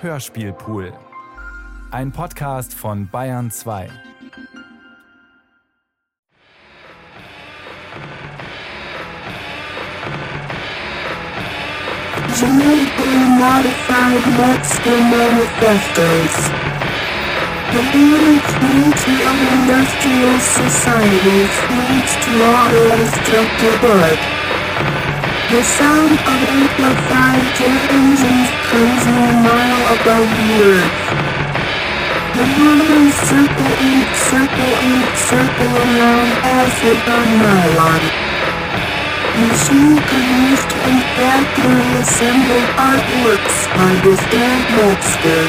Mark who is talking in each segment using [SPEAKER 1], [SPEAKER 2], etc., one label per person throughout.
[SPEAKER 1] Hörspielpool. Ein Podcast von Bayern 2.
[SPEAKER 2] Genetically modified Mexican manifestos. The humanity of industrial societies leads to law destructive work. The sound of amplified jet engines cruising a mile above the earth. The movers circle and circle and circle around acid on nylon. Machine-produced and factory-assembled artworks by this dead Metzger.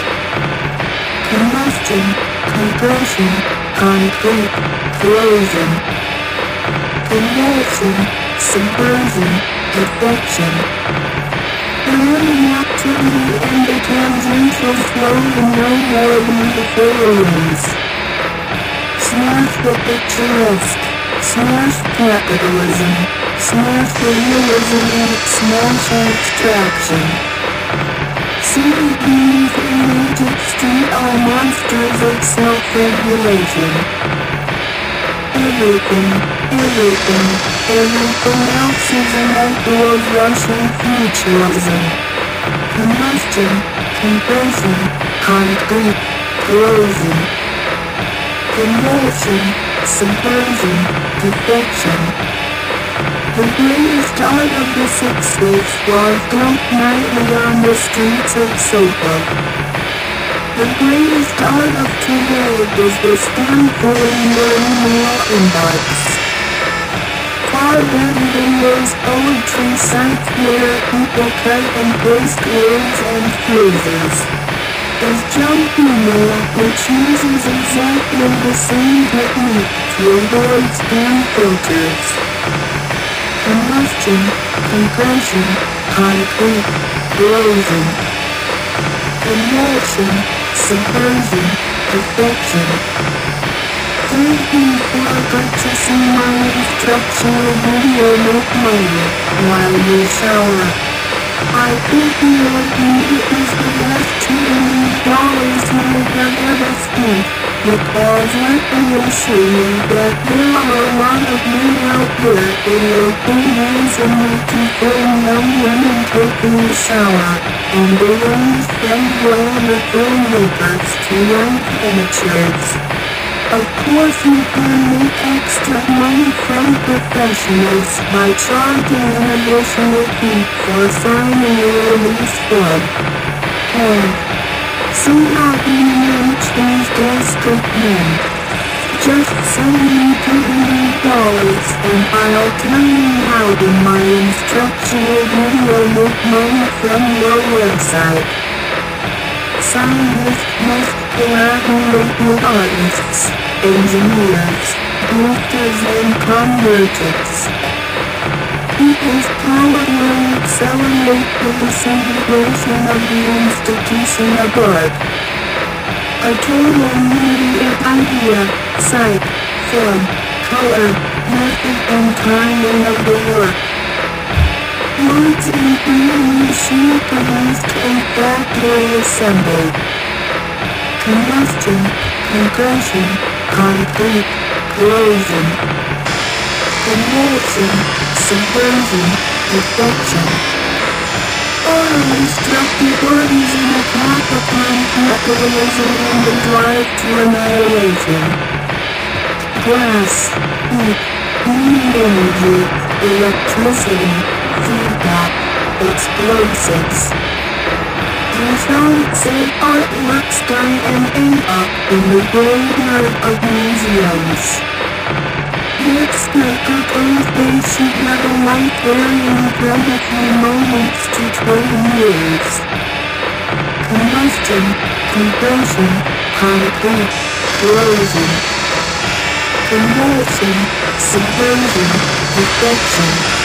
[SPEAKER 2] Combustion, compression, concrete, corrosion. Convulsion, subversion, perfection. Learning activity and the tangential flow in no more than the failings. Smash the picturesque, smash capitalism, smash the realism and smash abstraction. City beings in Egypt Street are monsters of self-regulation. Everything, everything, everything else is an echo of Russian futurism. Combustion, compression, concrete, corrosion. Convulsion, subversion, defection. The greatest art of the 60s was built nightly on the streets of Soho. The greatest art of today is the marine inbox. Far better than those poetry sites where people and paste words and phrases. Is junk email which uses exactly the same technique to avoid spam filters. Combustion, compression, concrete, corrosion. Convulsion, subversion, perfection. Thank you for purchasing my instructional video make money while you shower. I think you would be is the best $2 you have ever spent because assure you that there are a lot of men out there in their pants and multi-film young women taking a shower and they only spend well the filmmakers to young amateurs. Of course you can make extra money from professionals by charging an additional fee for signing a release form. And so how you reach these desperate men? Just send me $200 and I'll tell you how to my instructional video make money from your website. Scientists with artists, engineers, drifters and converters. People's power will accelerate the disintegration of the institution art. A total media idea, sight, form, color, method and timing of the work. Words in machine produced and factory assembled. Combustion, compression, concrete, corrosion. Convulsion, subversion, defection All destructive organism attack upon capitalism and the drive to annihilation. Glass, heat energy, electricity, feedback, explosives. Results in artworks done and end up in the graveyard of museums. Next maker proves should have a life varying from a few moments to 20 years. Combustion, compression, concrete, corrosion. Convulsion, subversion, defection.